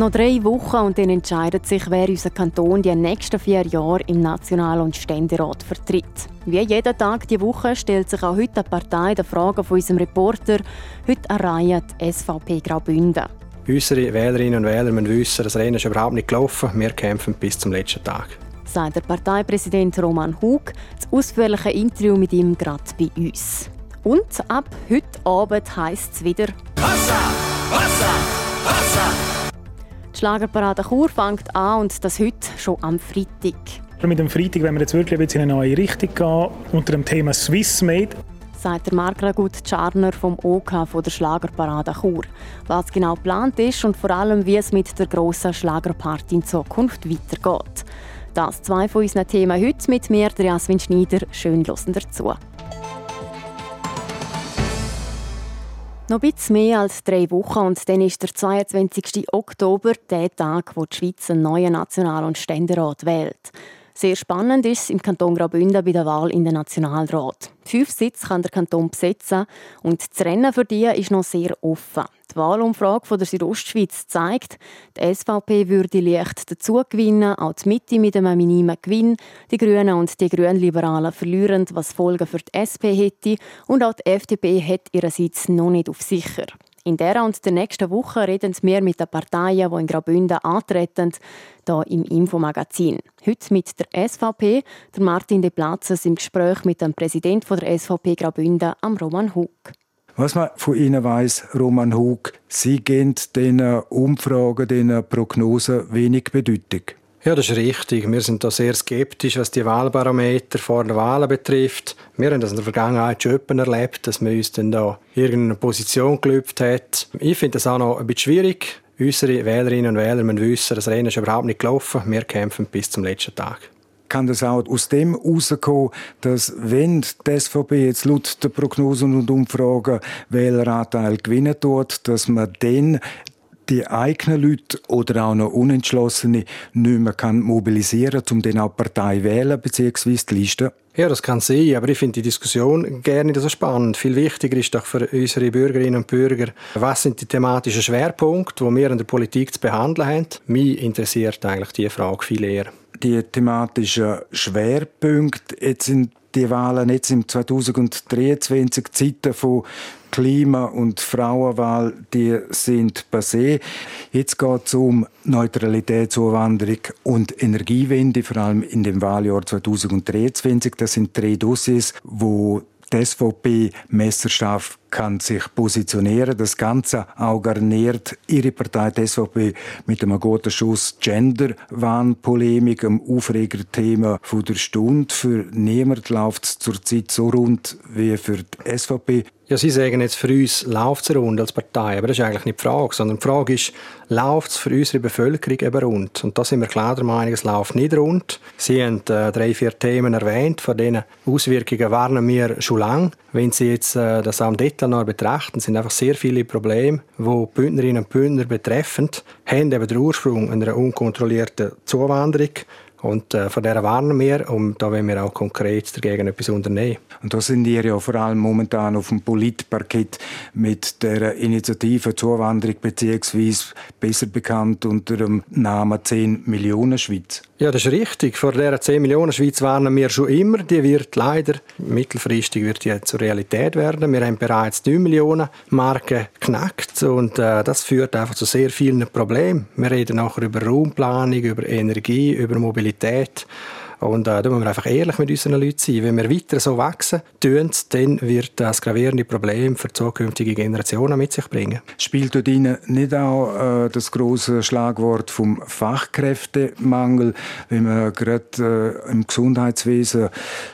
Noch drei Wochen und dann entscheidet sich, wer unser Kanton die nächsten vier Jahre im National- und Ständerat vertritt. Wie jeden Tag die Woche stellt sich auch heute eine Partei der Fragen von unserem Reporter. Heute eine Reihe die SVP Graubünden. Unsere Wählerinnen und Wähler müssen wissen, das Rennen ist überhaupt nicht gelaufen. Wir kämpfen bis zum letzten Tag. Sagt der Parteipräsident Roman Hug. Das ausführliche Interview mit ihm gerade bei uns. Und ab heute Abend heisst es wieder! Wasser! Die Schlagerparade Chur fängt an und das heute schon am Freitag. Mit dem Freitag wenn wir jetzt wirklich ein bisschen in eine neue Richtung gehen, unter dem Thema Swissmade. Sagt der Margragut Czarner vom OK von der Schlagerparade Chur. Was genau geplant ist und vor allem, wie es mit der grossen Schlagerparty in Zukunft weitergeht. Das zwei von unseren Themen heute mit mir, der Jasmin Schneider. Schön hören dazu. Noch ein bisschen mehr als drei Wochen und dann ist der 22. Oktober der Tag, wo die Schweiz einen neuen National- und Ständerat wählt. Sehr spannend ist es im Kanton Graubünden bei der Wahl in den Nationalrat. Fünf Sitze kann der Kanton besetzen und das Rennen für die ist noch sehr offen. Die Wahlumfrage von der Südostschweiz zeigt, die SVP würde leicht dazu gewinnen, auch die Mitte mit einem minimen Gewinn. Die Grünen und die Grünliberalen verlieren, was Folgen für die SP hätte. Und auch die FDP hat ihren Sitz noch nicht auf sicher. In der und der nächsten Woche reden wir mit den Parteien, die in Graubünden antreten, hier im Infomagazin. Heute mit der SVP, der Martin De Platzes im Gespräch mit dem Präsidenten der SVP Graubünden, am Roman Hug. Was man von Ihnen weiß, Roman Hug, Sie geben den Umfragen, den Prognosen wenig Bedeutung. Ja, das ist richtig. Wir sind da sehr skeptisch, was die Wahlbarometer vor der Wahl betrifft. Wir haben das in der Vergangenheit schon erlebt, dass man uns dann da irgendeine Position gelüpft hat. Ich finde das auch noch ein bisschen schwierig. Unsere Wählerinnen und Wähler müssen wissen, das Rennen ist überhaupt nicht gelaufen. Wir kämpfen bis zum letzten Tag kann das auch aus dem herauskommen, dass wenn die SVP jetzt laut der Prognosen und Umfragen Wähleranteil gewinnen tut, dass man dann die eigenen Leute oder auch noch Unentschlossene nicht mehr kann mobilisieren kann, um dann auch die Partei wählen bzw. die Liste? Ja, das kann sein, aber ich finde die Diskussion gerne so spannend. Viel wichtiger ist doch für unsere Bürgerinnen und Bürger, was sind die thematischen Schwerpunkte, die wir in der Politik zu behandeln haben. Mich interessiert eigentlich diese Frage viel eher. Die thematischen Schwerpunkte jetzt sind die Wahlen jetzt im 2023 Zeiten von Klima- und Frauenwahl, die sind passé. Jetzt geht es um Neutralitätszuwanderung und Energiewende, vor allem in dem Wahljahr 2023. Das sind drei Dossiers, wo die SVP messerscharf kann sich positionieren. Das Ganze auch garniert ihre Partei, die SVP, mit einem guten Schuss Gender-Wahn-Polemik, einem Aufreger-Thema von der Stunde. Für niemand läuft es zurzeit so rund wie für die SVP. Ja, Sie sagen jetzt, für uns läuft es rund als Partei, aber das ist eigentlich nicht die Frage, sondern die Frage ist, läuft es für unsere Bevölkerung eben rund? Und da sind wir klar der Meinung, es läuft nicht rund. Sie haben äh, drei, vier Themen erwähnt, von denen Auswirkungen warnen wir schon lange. Wenn Sie jetzt äh, das am Detail noch betrachten, sind einfach sehr viele Probleme, die Bündnerinnen und Bündner betreffen, haben eben den Ursprung einer unkontrollierten Zuwanderung und äh, von der warnen wir und da wollen wir auch konkret dagegen etwas unternehmen. Und da sind ihr ja vor allem momentan auf dem Politparkett mit der Initiative Zuwanderung beziehungsweise besser bekannt unter dem Namen 10 Millionen Schweiz. Ja, das ist richtig. Vor der 10 Millionen Schweiz warnen wir schon immer. Die wird leider mittelfristig wird die zur Realität werden. Wir haben bereits 9 Millionen Marken geknackt und äh, das führt einfach zu sehr vielen Problemen. Wir reden nachher über Raumplanung, über Energie, über Mobilität. Und äh, da müssen wir einfach ehrlich mit unseren Leuten sein. Wenn wir weiter so wachsen, tun, dann wird das gravierende Problem für zukünftige Generationen mit sich bringen. Spielt dort Ihnen nicht auch äh, das große Schlagwort vom Fachkräftemangel, wenn man gerade äh, im Gesundheitswesen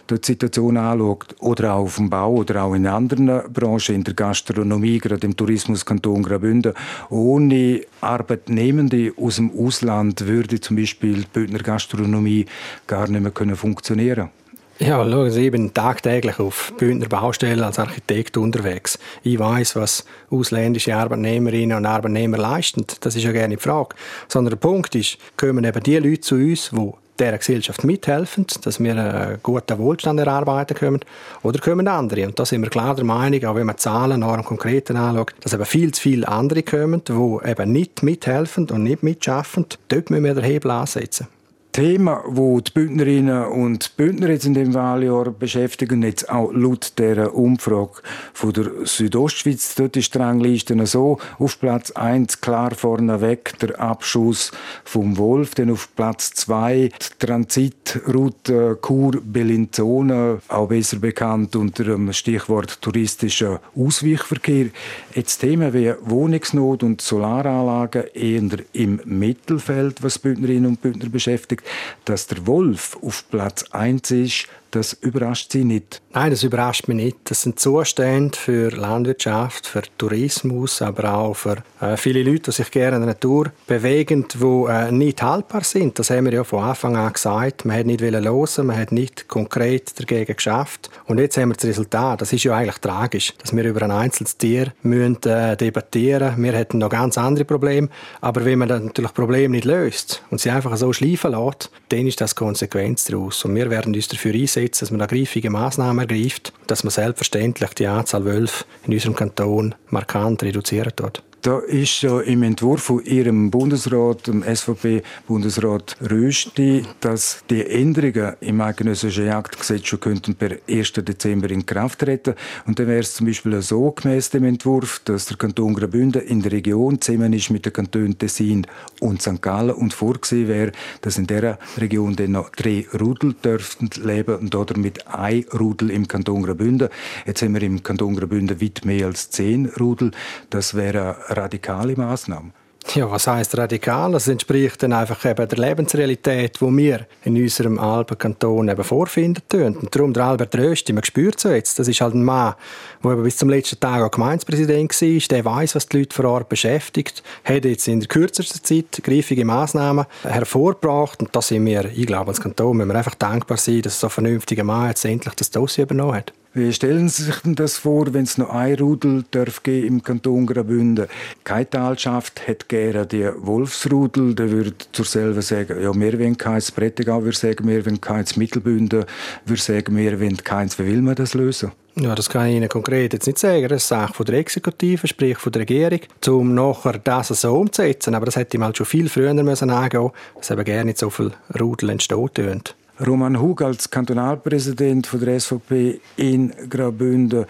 die Situation anschaut oder auch auf dem Bau oder auch in anderen Branchen, in der Gastronomie, gerade im Tourismuskanton Graubünden, ohne Arbeitnehmende aus dem Ausland würde zum Beispiel die Bündner Gastronomie gar nicht nicht mehr funktionieren Ja, schauen Sie, ich bin tagtäglich auf Bündner Baustellen als Architekt unterwegs. Ich weiß, was ausländische Arbeitnehmerinnen und Arbeitnehmer leisten. Das ist ja gerne die Frage. Sondern der Punkt ist, kommen eben die Leute zu uns, die dieser Gesellschaft mithelfen, dass wir einen guten Wohlstand erarbeiten können, oder kommen andere. Und da sind wir klar der Meinung, auch wenn man Zahlen nach dem Konkreten anschaut, dass eben viel zu viele andere kommen, die eben nicht mithelfen und nicht mitschaffen. Dort müssen wir den Hebel ansetzen. Thema, wo die Bündnerinnen und Bündner jetzt in dem Wahljahr beschäftigen, jetzt auch laut der Umfrage von der Südostschweiz, dort ist die Rangliste so, auf Platz 1 klar vorneweg der Abschuss vom Wolf, dann auf Platz 2 die Transitroute Chur-Bellinzona, auch besser bekannt unter dem Stichwort touristischer Ausweichverkehr. Jetzt Themen wie Wohnungsnot und Solaranlagen eher im Mittelfeld, was Bündnerinnen und Bündner beschäftigt. Dass der Wolf auf Platz 1 ist, das überrascht Sie nicht? Nein, das überrascht mich nicht. Das sind Zustände für Landwirtschaft, für Tourismus, aber auch für äh, viele Leute, die sich gerne in der Natur bewegen, die äh, nicht haltbar sind. Das haben wir ja von Anfang an gesagt. Man hat nicht hören, man hat nicht konkret dagegen geschafft. Und jetzt haben wir das Resultat. Das ist ja eigentlich tragisch, dass wir über ein einzelnes Tier müssen, äh, debattieren Wir hätten noch ganz andere Probleme. Aber wenn man dann natürlich Probleme nicht löst und sie einfach so schleifen lässt, dann ist das Konsequenz daraus. Und wir werden uns dafür einsetzen, einsetzen, dass man da greifige Massnahmen ergreift, dass man selbstverständlich die Anzahl Wölfe in unserem Kanton markant reduzieren wird. Da ist ja im Entwurf von Ihrem Bundesrat, dem SVP-Bundesrat Rösti, dass die Änderungen im eidgenössischen Jagdgesetz schon könnten per 1. Dezember in Kraft treten. Und dann wäre es zum Beispiel so gemäß dem Entwurf, dass der Kanton Graubünden in der Region zusammen ist mit den Kantonen Tessin und St. Gallen und vorgesehen wäre, dass in dieser Region dann noch drei Rudel dürften leben und damit ein Rudel im Kanton Graubünden. Jetzt haben wir im Kanton Graubünden weit mehr als zehn Rudel. Das wäre radikale Maßnahme. Ja, was heißt radikal? Das entspricht dann einfach eben der Lebensrealität, die wir in unserem Alpenkanton eben vorfinden tun. Und darum der Albert Rösti, man spürt so jetzt, das ist halt ein Mann, der eben bis zum letzten Tag auch Gemeindepräsident war, der weiß, was die Leute vor Ort beschäftigt, hat jetzt in der kürzesten Zeit griffige Massnahmen hervorgebracht und da sind wir, ich glaube, als Kanton müssen wir einfach dankbar sein, dass so ein vernünftiger Mann jetzt endlich das Dossier übernommen hat. Wie stellen Sie sich denn das vor, wenn es noch ein Rudel darf im Kanton Graubünden? Keine Talschaft hat gerne die Wolfsrudel, der würde zur selber sagen, ja, wir wollen keins, Prättigau würde sagen, wir wollen keins, Mittelbünden würde sagen, wir wollen keins. Wie will man das lösen? Ja, das kann ich Ihnen konkret jetzt nicht sagen. Das ist Sache der Exekutive, sprich von der Regierung, um nachher das so umzusetzen. Aber das hätte mal schon viel früher müssen angehen, dass eben gerne nicht so viel Rudel entstehen Roman Hug als Kantonalpräsident von der SVP in Graubünden.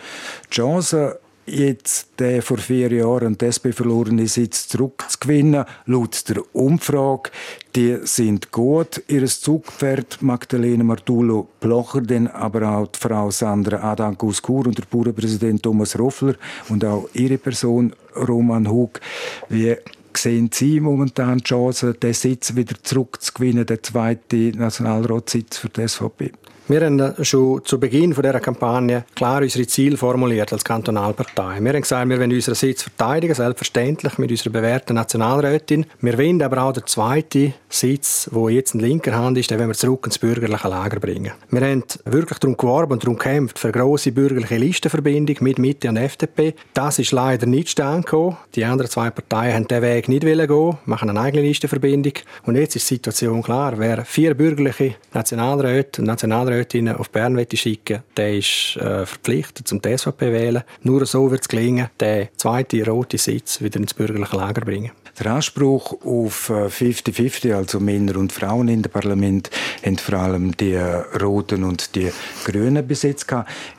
Die Chance, jetzt den vor vier Jahren die SP verlorene Sitz zurückzugewinnen, laut der Umfrage, die sind gut. Ihr Zugpferd Magdalena Martulo Blocher, dann aber auch die Frau Sandra Adankus Kur und der Bauernpräsident Thomas Roffler und auch ihre Person Roman Hug. Wie sehen Sie momentan die Chance, den Sitz wieder zurückzugewinnen, den zweiten Nationalratssitz für die SVP? Wir haben schon zu Beginn dieser Kampagne klar unsere Ziele formuliert als Kantonalpartei. Wir haben gesagt, wir wollen unseren Sitz verteidigen, selbstverständlich mit unserer bewährten Nationalrätin. Wir wollen aber auch den zweiten Sitz, der jetzt in linker Hand ist, den wollen wir zurück ins bürgerliche Lager bringen. Wir haben wirklich darum geworben und darum gekämpft für eine grosse bürgerliche Listenverbindung mit Mitte und FDP. Das ist leider nicht zustande Die anderen zwei Parteien haben diesen Weg nicht gehen, machen eine eigene Listenverbindung. Und jetzt ist die Situation klar. Wer vier bürgerliche Nationalräte und Nationalräte Nationalrätinnen auf Bern schicken der ist äh, verpflichtet, zum die SVP wählen. Nur so wird es gelingen, den zweiten roten Sitz wieder ins bürgerliche Lager zu bringen. Der Anspruch auf 50-50, äh, also Männer und Frauen in dem Parlament, haben vor allem die Roten und die Grünen besetzt.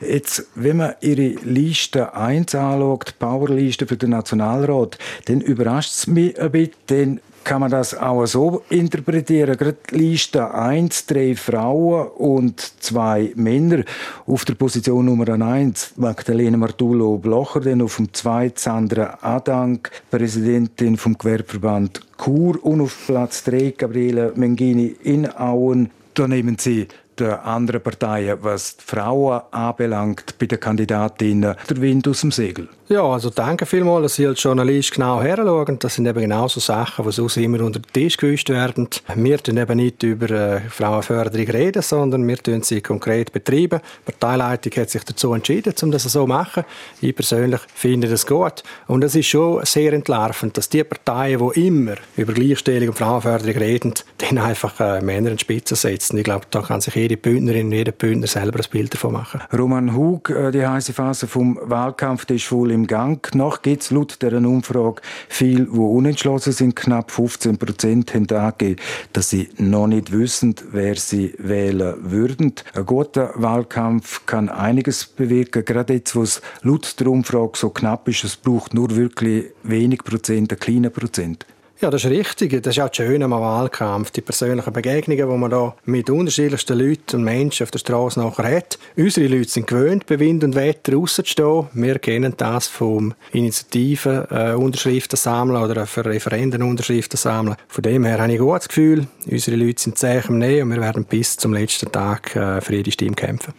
Jetzt, wenn man ihre Liste 1 anschaut, die Powerliste für den Nationalrat, dann überrascht es mich ein bisschen, denn kann man das auch so interpretieren. Gerade Liste 1, drei Frauen und zwei Männer. Auf der Position Nummer 1 Magdalena Martulo Blocher, dann auf dem 2 Sandra Adank, Präsidentin vom Gewerbeverband Chur und auf Platz 3 Gabriele Mengini in Auen. Da nehmen sie anderen Parteien, was die Frauen anbelangt, bei den Kandidatinnen, der Wind aus dem Segel? Ja, also danke vielmals, dass Sie als Journalist genau heranschauen. Das sind eben genau so Sachen, die sonst immer unter den Tisch gewischt werden. Wir reden eben nicht über äh, Frauenförderung reden, sondern wir tun sie konkret betreiben. Die Parteileitung hat sich dazu entschieden, um das so zu machen. Ich persönlich finde das gut. Und es ist schon sehr entlarvend, dass die Parteien, die immer über Gleichstellung und Frauenförderung reden, dann einfach äh, Männer in die Spitze setzen. Ich glaube, da kann sich jede Bündnerin und jeder Bündner selber ein Bild davon machen. Roman Hug, äh, die heiße Phase vom Wahlkampf, ist wohl im Gang. Noch gibt es laut dieser Umfrage viele, die unentschlossen sind. Knapp 15 Prozent haben angegeben, dass sie noch nicht wissen, wer sie wählen würden. Ein guter Wahlkampf kann einiges bewirken, gerade jetzt, wo es laut der Umfrage so knapp ist. Es braucht nur wirklich wenig Prozent, einen kleinen Prozent. Ja, das ist richtig. Das ist auch schön am Wahlkampf. Die persönlichen Begegnungen, die man da mit unterschiedlichsten Leuten und Menschen auf der Straße nachher hat. Unsere Leute sind gewöhnt, bei Wind und Wetter rauszustehen. Wir kennen das vom Initiativen äh, Unterschriften sammeln oder für Referenden Unterschriften sammeln. Von dem her habe ich ein gutes Gefühl. Unsere Leute sind zäh am Nähen und wir werden bis zum letzten Tag äh, für jede Stimme kämpfen.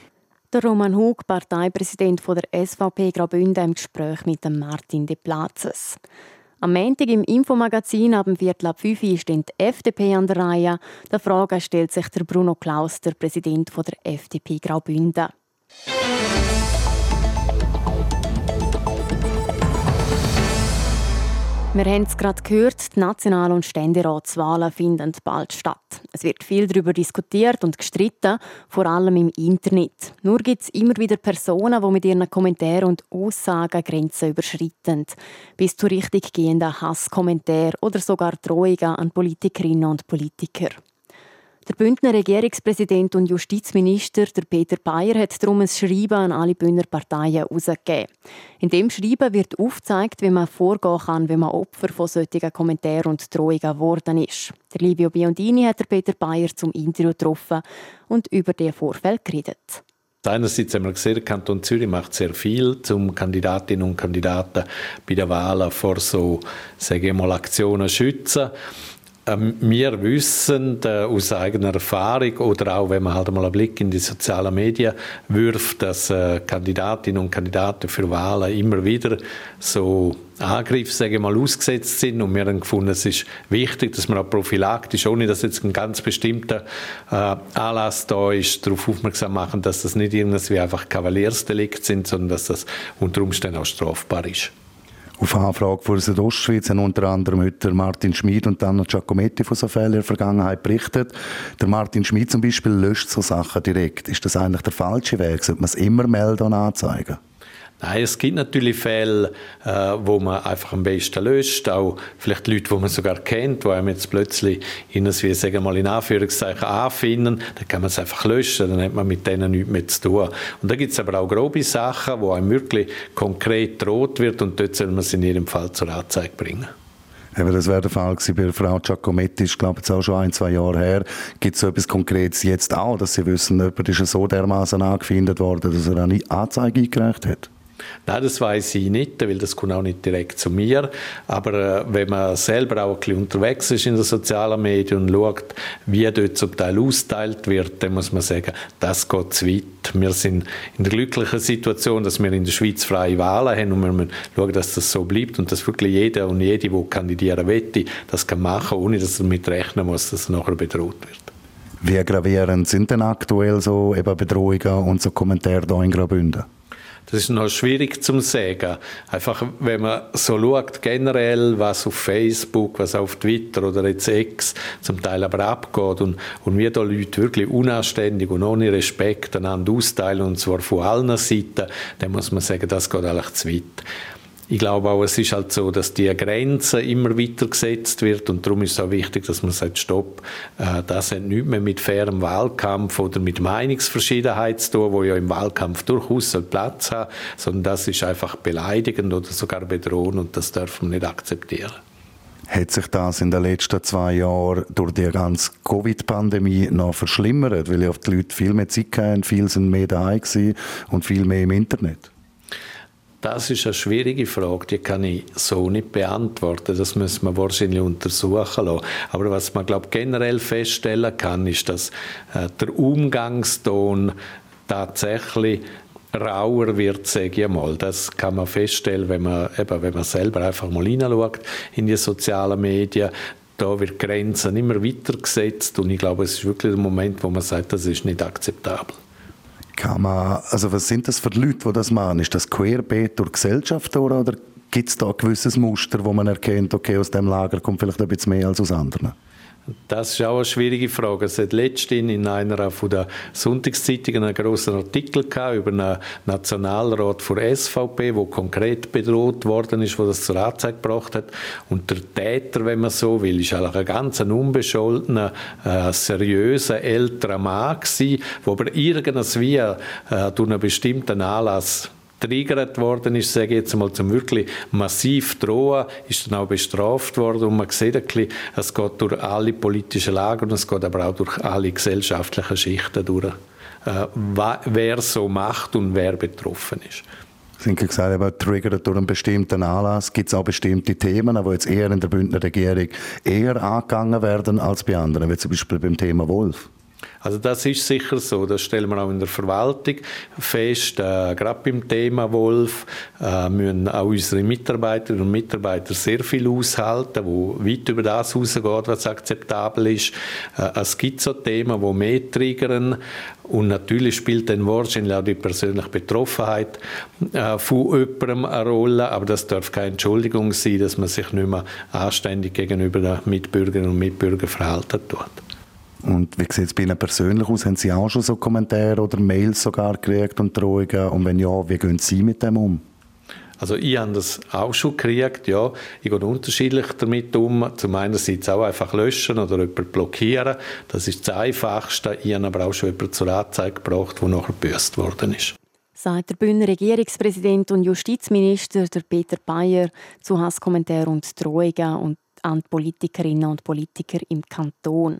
Der Roman Hug, Parteipräsident der SVP Graubünden, im Gespräch mit Martin De Platzes. Am Montag im Infomagazin ab dem Viertel ab 5 Uhr steht die FDP an der Reihe. Der Frage stellt sich der Bruno Klaus, der Präsident der FDP Graubünden. Wir haben es gerade gehört, die National- und Ständeratswahlen finden bald statt. Es wird viel darüber diskutiert und gestritten, vor allem im Internet. Nur gibt es immer wieder Personen, die mit ihren Kommentaren und Aussagen Grenzen überschreiten. Bis zu richtig gehenden Hasskommentaren oder sogar Drohungen an Politikerinnen und Politiker. Der Bündner Regierungspräsident und Justizminister der Peter Bayer hat darum ein Schreiben an alle Bündner Parteien herausgegeben. In dem Schreiben wird aufgezeigt, wie man vorgehen kann, wenn man Opfer von solchen Kommentaren und Drohungen geworden ist. Der Livio Biondini hat Peter Bayer zum Interview getroffen und über den Vorfall geredet. Einerseits haben wir gesehen, der Kanton Zürich macht sehr viel, um Kandidatinnen und Kandidaten bei der Wahl vor so, sage ich mal, Aktionen zu schützen. Ähm, wir wissen äh, aus eigener Erfahrung oder auch wenn man halt mal einen Blick in die sozialen Medien wirft, dass äh, Kandidatinnen und Kandidaten für Wahlen immer wieder so Angriff, sage ich mal, ausgesetzt sind und wir haben gefunden, es ist wichtig, dass man auch prophylaktisch, ohne dass jetzt ein ganz bestimmter äh, Anlass da ist, darauf aufmerksam machen, dass das nicht irgendwie einfach Kavaliersdelikt sind, sondern dass das unter Umständen auch strafbar ist. Auf Anfrage von der Südostschweiz haben unter anderem heute Martin Schmid und Anna Giacometti von so Fällen in der Vergangenheit berichtet. Der Martin Schmid zum Beispiel löscht so Sachen direkt. Ist das eigentlich der falsche Weg? Sollte man es immer melden und anzeigen? Nein, es gibt natürlich Fälle, äh, wo man einfach am besten löscht. Auch vielleicht Leute, die man sogar kennt, die einem jetzt plötzlich in wie sagen mal in Anführungszeichen anfinden. Dann kann man es einfach löschen, dann hat man mit denen nichts mehr zu tun. Und da gibt es aber auch grobe Sachen, wo einem wirklich konkret droht wird und dort soll man es in jedem Fall zur Anzeige bringen. Eben, das wäre der Fall gewesen bei Frau Giacometti, ich glaube jetzt auch schon ein, zwei Jahre her. Gibt es so etwas Konkretes jetzt auch, dass Sie wissen, jemand ist so dermaßen angefindet worden, dass er eine Anzeige eingereicht hat? Nein, das weiß ich nicht, weil das kommt auch nicht direkt zu mir. Aber äh, wenn man selber auch ein bisschen unterwegs ist in den sozialen Medien und schaut, wie dort zum Teil austeilt wird, dann muss man sagen, das geht zu weit. Wir sind in der glücklichen Situation, dass wir in der Schweiz freie Wahlen haben und wir müssen schauen, dass das so bleibt und dass wirklich jeder und jede, der kandidieren möchte, das kann machen, ohne dass er damit rechnen muss, dass er nachher bedroht wird. Wie gravierend sind denn aktuell so eben Bedrohungen und so Kommentare hier in Graubünden? Das ist noch schwierig zu sagen. Einfach, wenn man so schaut, generell, was auf Facebook, was auf Twitter oder jetzt X zum Teil aber abgeht und, und wie da Leute wirklich unanständig und ohne Respekt einander austeilen, und zwar von allen Seiten, dann muss man sagen, das geht eigentlich zu weit ich glaube auch, es ist halt so, dass die Grenze immer weiter gesetzt wird und darum ist es auch wichtig, dass man sagt, stopp, äh, das hat nichts mehr mit fairem Wahlkampf oder mit Meinungsverschiedenheit zu tun, wo ja im Wahlkampf durchaus Platz hat, sondern das ist einfach beleidigend oder sogar bedrohend und das dürfen wir nicht akzeptieren. Hat sich das in den letzten zwei Jahren durch die ganze Covid-Pandemie noch verschlimmert, weil ja die Leute viel mehr Zeit hatten, viel sind mehr daheim und viel mehr im Internet? Das ist eine schwierige Frage, die kann ich so nicht beantworten. Das müssen wir wahrscheinlich untersuchen lassen. Aber was man glaube generell feststellen kann, ist, dass äh, der Umgangston tatsächlich rauer wird, sage ich mal. Das kann man feststellen, wenn man, eben, wenn man selber einfach mal hineinschaut in die sozialen Medien. Da wird Grenzen immer weiter gesetzt und ich glaube, es ist wirklich der Moment, wo man sagt, das ist nicht akzeptabel. Kann man, also was sind das für Leute, die das machen? Ist das querbeet durch Gesellschaft oder, oder gibt es da ein gewisses Muster, wo man erkennt, okay, aus dem Lager kommt vielleicht ein bisschen mehr als aus anderen? Das ist auch eine schwierige Frage. Es hat letztens in einer von der Sonntagszeitungen einen großen Artikel gehabt über einen Nationalrat der SVP, wo konkret bedroht worden ist, wo das zur Anzeige gebracht hat. Und der Täter, wenn man so will, ist eigentlich ein ganz unbescholtener, äh, seriöser älterer Mann gewesen, der aber irgendwie äh, durch einen bestimmten Anlass triggert worden ist, sage ich jetzt mal, zum wirklich massiv drohen, ist dann auch bestraft worden und man sieht ein bisschen, es geht durch alle politischen Lager und es geht aber auch durch alle gesellschaftlichen Schichten durch, äh, wer so macht und wer betroffen ist. Sie haben gesagt, aber triggert durch einen bestimmten Anlass. Gibt es auch bestimmte Themen, die jetzt eher in der Bündner Regierung eher angegangen werden als bei anderen, wie zum Beispiel beim Thema Wolf? Also das ist sicher so, das stellen wir auch in der Verwaltung fest. Äh, gerade beim Thema Wolf äh, müssen auch unsere Mitarbeiterinnen und Mitarbeiter sehr viel aushalten, wo weit über das hinausgeht, was akzeptabel ist. Äh, es gibt so Themen, die mehr triggern und natürlich spielt dann wahrscheinlich auch die persönliche Betroffenheit äh, von jemandem eine Rolle, aber das darf keine Entschuldigung sein, dass man sich nicht mehr anständig gegenüber den Mitbürgerinnen und Mitbürgern verhalten tut. Und wie sieht es bei Ihnen persönlich aus? Haben Sie auch schon so Kommentare oder Mails sogar gekriegt und Drohungen? Und wenn ja, wie gehen Sie mit dem um? Also ich habe das auch schon gekriegt, ja. Ich gehe unterschiedlich damit um. Zum einen auch einfach löschen oder jemanden blockieren. Das ist das Einfachste. Ich habe aber auch schon jemanden zur Anzeige gebracht, der nachher gebüßt worden ist. Sagt der Bühner Regierungspräsident und Justizminister der Peter Bayer zu Hasskommentaren und Drohungen an Politikerinnen und Politiker im Kanton.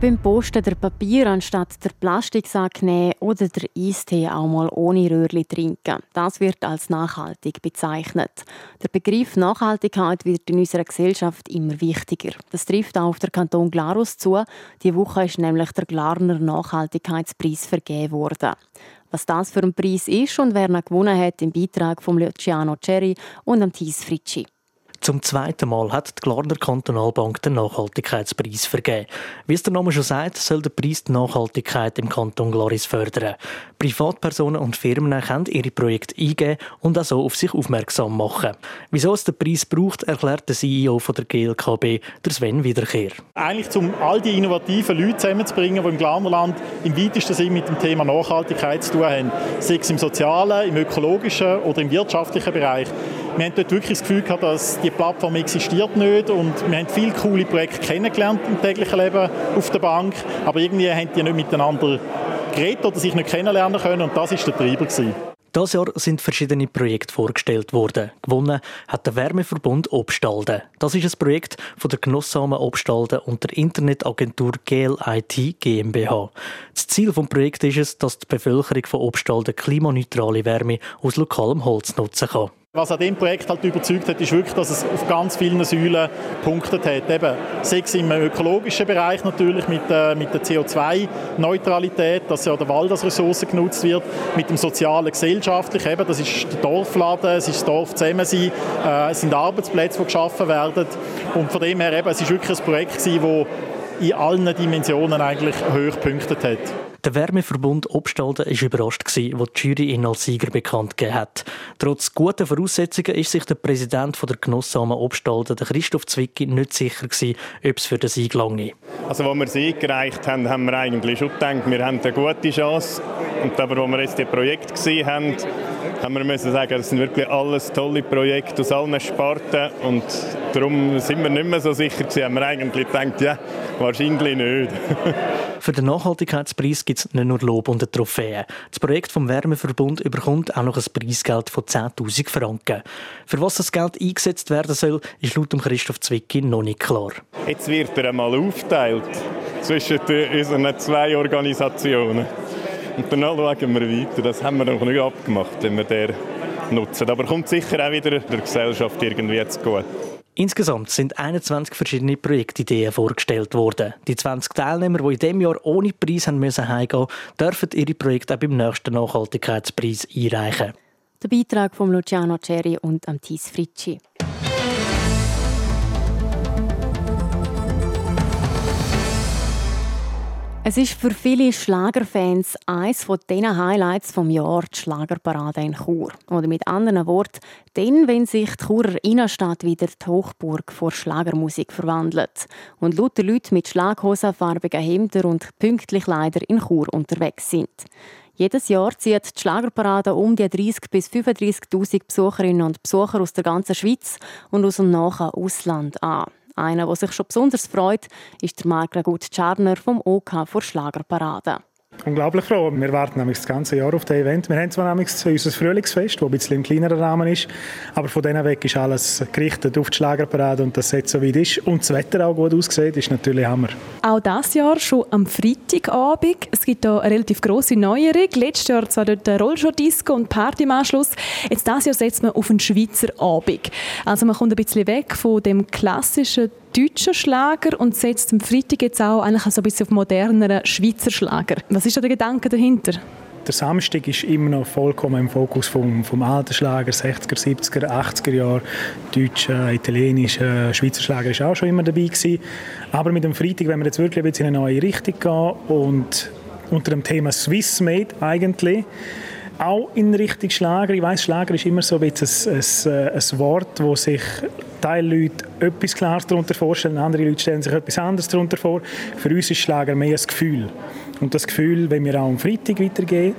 Beim Posten der Papier anstatt der Plastiksack nehmen oder der Eistee auch mal ohne Röhrli trinken. Das wird als nachhaltig bezeichnet. Der Begriff Nachhaltigkeit wird in unserer Gesellschaft immer wichtiger. Das trifft auch auf der Kanton Glarus zu. Die Woche ist nämlich der Glarner Nachhaltigkeitspreis vergeben worden. Was das für ein Preis ist und wer ihn gewonnen hat, im Beitrag von Luciano Cherry und Thies Fritschi. Zum zweiten Mal hat die Glarner Kantonalbank den Nachhaltigkeitspreis vergeben. Wie es der Name schon sagt, soll der Preis die Nachhaltigkeit im Kanton Glaris fördern. Privatpersonen und Firmen können ihre Projekte eingeben und auch so auf sich aufmerksam machen. Wieso es den Preis braucht, erklärt der CEO von der GLKB, der Sven Wiederkehr. Eigentlich um all die innovativen Leute zusammenzubringen, die im Glarnerland im weitesten Sinne mit dem Thema Nachhaltigkeit zu tun haben. Sei es im sozialen, im ökologischen oder im wirtschaftlichen Bereich. Wir haben dort wirklich das Gefühl gehabt, dass die Plattform existiert nicht und wir haben viele coole Projekte kennengelernt im täglichen Leben auf der Bank, aber irgendwie haben die nicht miteinander geredet oder sich nicht kennenlernen können und das ist der Treiber gewesen. Das Jahr sind verschiedene Projekte vorgestellt worden. Gewonnen hat der Wärmeverbund Obstalden. Das ist ein Projekt von der Genossamen Obstalden und der Internetagentur GLIT GmbH. Das Ziel des Projekts ist es, dass die Bevölkerung von Obstalden klimaneutrale Wärme aus lokalem Holz nutzen kann. Was an dem Projekt halt überzeugt hat, ist wirklich, dass es auf ganz vielen Säulen punktet hat. Eben, sechs im ökologischen Bereich natürlich mit, äh, mit der CO2-Neutralität, dass ja der Wald als Ressource genutzt wird, mit dem sozialen, gesellschaftlichen, eben, das ist der Dorfladen, es ist das Dorf zusammensein, äh, es sind Arbeitsplätze, die geschaffen werden und von dem her eben, es ist wirklich ein Projekt gewesen, das in allen Dimensionen eigentlich hoch punktet hat. Der Wärmeverbund Obstalden war überrascht, als die Jury ihn als Sieger bekannt gegeben hat. Trotz guter Voraussetzungen ist sich der Präsident der Genossamen Obstalden, Christoph Zwicky, nicht sicher gewesen, ob es für den Sieg lange. Also, als wir sie eingereicht haben, haben wir eigentlich schon gedacht, wir haben eine gute Chance. Und aber, als wir jetzt das Projekt gesehen haben, haben wir müssen sagen, das sind wirklich alles tolle Projekte aus allen Sparten und darum sind wir nicht mehr so sicher gewesen, haben wir eigentlich gedacht, ja, wahrscheinlich nicht. Für den Nachhaltigkeitspreis gibt es nicht nur Lob und eine Trophäe. Das Projekt vom Wärmeverbund überkommt auch noch ein Preisgeld von 10'000 Franken. Für was das Geld eingesetzt werden soll, ist laut Christoph Zwicky noch nicht klar. Jetzt wird er einmal aufteilt zwischen unseren zwei Organisationen. Und danach schauen wir weiter. Das haben wir noch nicht abgemacht, wenn wir den nutzen. Aber kommt sicher auch wieder der Gesellschaft irgendwie zu gut. Insgesamt sind 21 verschiedene Projektideen vorgestellt worden. Die 20 Teilnehmer, die in diesem Jahr ohne Preis haben müssen heimgehen, dürfen ihre Projekte auch beim nächsten Nachhaltigkeitspreis einreichen. Der Beitrag von Luciano Cerri und Amtis Fritschi. Es ist für viele Schlagerfans eines von diesen Highlights vom Jahr die Schlagerparade in Chur. Oder mit anderen Worten, dann, wenn sich die Churer Innenstadt wieder die Hochburg vor Schlagermusik verwandelt und lauter Leute mit schlaghosenfarbigen Hemden und pünktlich leider in Chur unterwegs sind. Jedes Jahr zieht die Schlagerparade um die 30.000 bis 35.000 Besucherinnen und Besucher aus der ganzen Schweiz und aus dem nahen Ausland an. Einer, der sich schon besonders freut, ist der Marc Ragut Czarner vom OK vor Schlagerparade. Unglaublich froh. Wir warten nämlich das ganze Jahr auf das Event. Wir haben zwar nämlich unser Frühlingsfest, das ein bisschen im kleineren Rahmen ist, aber von denen weg ist alles gerichtet auf die Schlagerparade und das jetzt so weit ist. Und das Wetter auch gut aussieht, ist natürlich Hammer. Auch dieses Jahr schon am Freitagabend. Es gibt hier eine relativ grosse Neuerung. Letztes Jahr zwar dort Rollshow-Disco und Party im Anschluss. Jetzt dieses Jahr setzt man auf einen Schweizer Abend. Also man kommt ein bisschen weg von dem klassischen deutschen Schlager und setzt am Freitag jetzt auch eigentlich so ein bisschen auf moderneren Schweizer Schlager. Was ist da der Gedanke dahinter? Der Samstag ist immer noch vollkommen im Fokus vom, vom alten Schlager, 60er, 70er, 80er Jahre. Deutscher, italienischer, Schweizer Schlager ist auch schon immer dabei gewesen. Aber mit dem Freitag, wenn wir jetzt wirklich in eine neue Richtung gehen und unter dem Thema Swiss Made eigentlich, auch in Richtung Schlager. Ich weiß, Schlager ist immer so ein, ein, ein, ein Wort, wo sich Teil Leute etwas Klares darunter vorstellen, andere Leute stellen sich etwas anderes darunter vor. Für uns ist Schlager mehr ein Gefühl. Und das Gefühl wenn wir auch am Freitag weitergehen.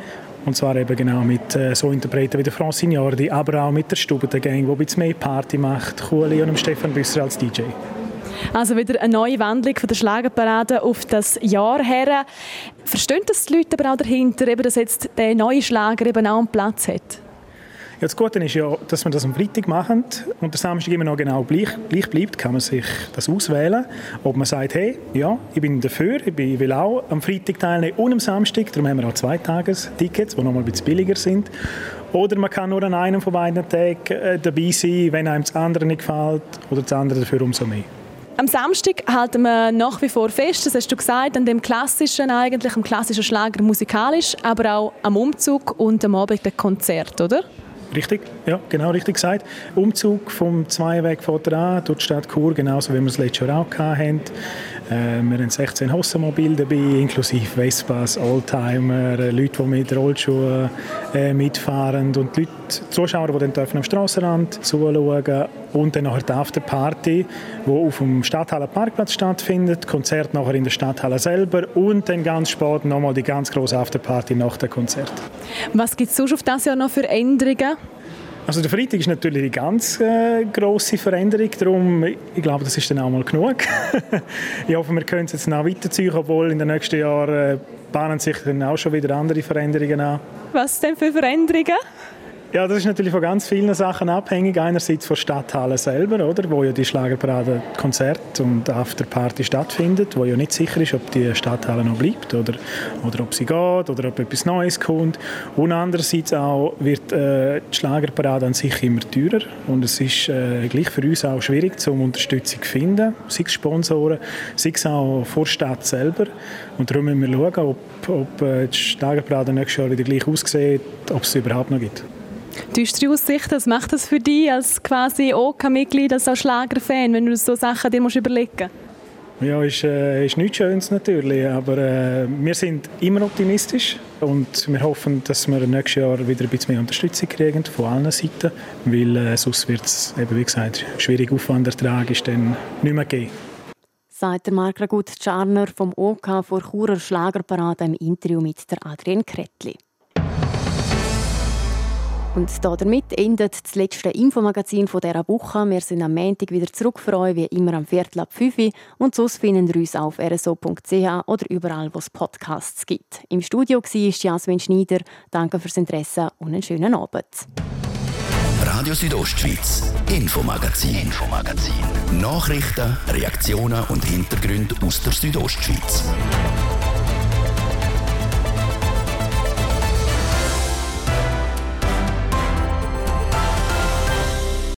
Und zwar eben genau mit äh, so Interpreten wie der Francine Jordi, aber auch mit der Stubengang, die ein bisschen mehr Party macht, Kuhli und Stefan Büsser als DJ. Also wieder eine neue Wandlung von der Schlagerparade auf das Jahr her. Verstehen das die Leute aber auch dahinter, eben, dass jetzt der neue Schlager eben auch einen Platz hat? Ja, das Gute ist ja, dass wir das am Freitag machen und der Samstag immer noch genau gleich, gleich bleibt, kann man sich das auswählen, ob man sagt, hey, ja, ich bin dafür, ich will auch am Freitag teilnehmen und am Samstag, darum haben wir auch zwei Tagestickets, die noch mal ein bisschen billiger sind. Oder man kann nur an einem von beiden Tagen äh, dabei sein, wenn einem das andere nicht gefällt oder das andere dafür umso mehr. Am Samstag halten wir nach wie vor fest, das hast du gesagt, an dem klassischen eigentlich, am klassischen Schlager musikalisch, aber auch am Umzug und am Abend der Konzert, oder? Richtig, ja, genau richtig gesagt. Umzug vom Zweiweg von an durch die Stadt Chur, genauso wie wir es letztes Jahr auch hatten. Äh, wir haben 16 Hossenmobile dabei, inklusive Vespas, Oldtimer, äh, Leute, die mit Rollschuhen äh, mitfahren und die Leute, Zuschauer, die dann dürfen am Strassenrand zuschauen und dann nachher die Afterparty, die auf dem Stadthalle Parkplatz stattfindet, Konzert nachher in der Stadthalle selber und dann ganz spät nochmal die ganz große Afterparty nach dem Konzert. Was gibt es sonst auf das Jahr noch für Änderungen? Also der Freitag ist natürlich eine ganz äh, grosse Veränderung, darum, ich glaube, das ist dann auch mal genug. ich hoffe, wir können es jetzt noch weiterziehen, obwohl in den nächsten Jahren äh, bahnen sich dann auch schon wieder andere Veränderungen an. Was denn für Veränderungen? Ja, das ist natürlich von ganz vielen Sachen abhängig. Einerseits von Stadthalle selber, oder, wo ja die Schlagerparade Konzert und Afterparty stattfindet, wo ja nicht sicher ist, ob die Stadthalle noch bleibt oder, oder ob sie geht oder ob etwas Neues kommt. Und andererseits auch wird äh, die Schlagerparade an sich immer teurer und es ist äh, gleich für uns auch schwierig, um Unterstützung zu finden, sei es Sponsoren, sei es auch vor Stadt selber. Und darum müssen wir schauen, ob, ob äh, die Schlagerparade nächstes Jahr wieder gleich aussieht, ob es sie überhaupt noch gibt. Düstere Aussichten, was macht das für dich als quasi OK-Mitglied, als auch Schlagerfan, wenn du so Sachen dir musst überlegen ja, ist, äh, ist nichts Schönes natürlich, aber äh, wir sind immer optimistisch und wir hoffen, dass wir nächstes Jahr wieder ein bisschen mehr Unterstützung kriegen von allen Seiten, weil äh, sonst wird es, eben wie gesagt, schwierig Aufwandertrag ist dann nicht mehr geben. Sagt der Mark Ragut Czarner vom OK vor Churer Schlagerparade im Interview mit der Adrienne Kretli. Und damit endet das letzte Infomagazin dieser Woche. Wir sind am Montag wieder zurückfreuen, wie immer am Viertel ab 5 Uhr. Und sonst finden wir uns auf rso.ch oder überall, wo es Podcasts gibt. Im Studio war Jasmin Schneider. Danke fürs Interesse und einen schönen Abend. Radio Südostschweiz, Infomagazin, Infomagazin. Nachrichten, Reaktionen und Hintergründe aus der Südostschweiz.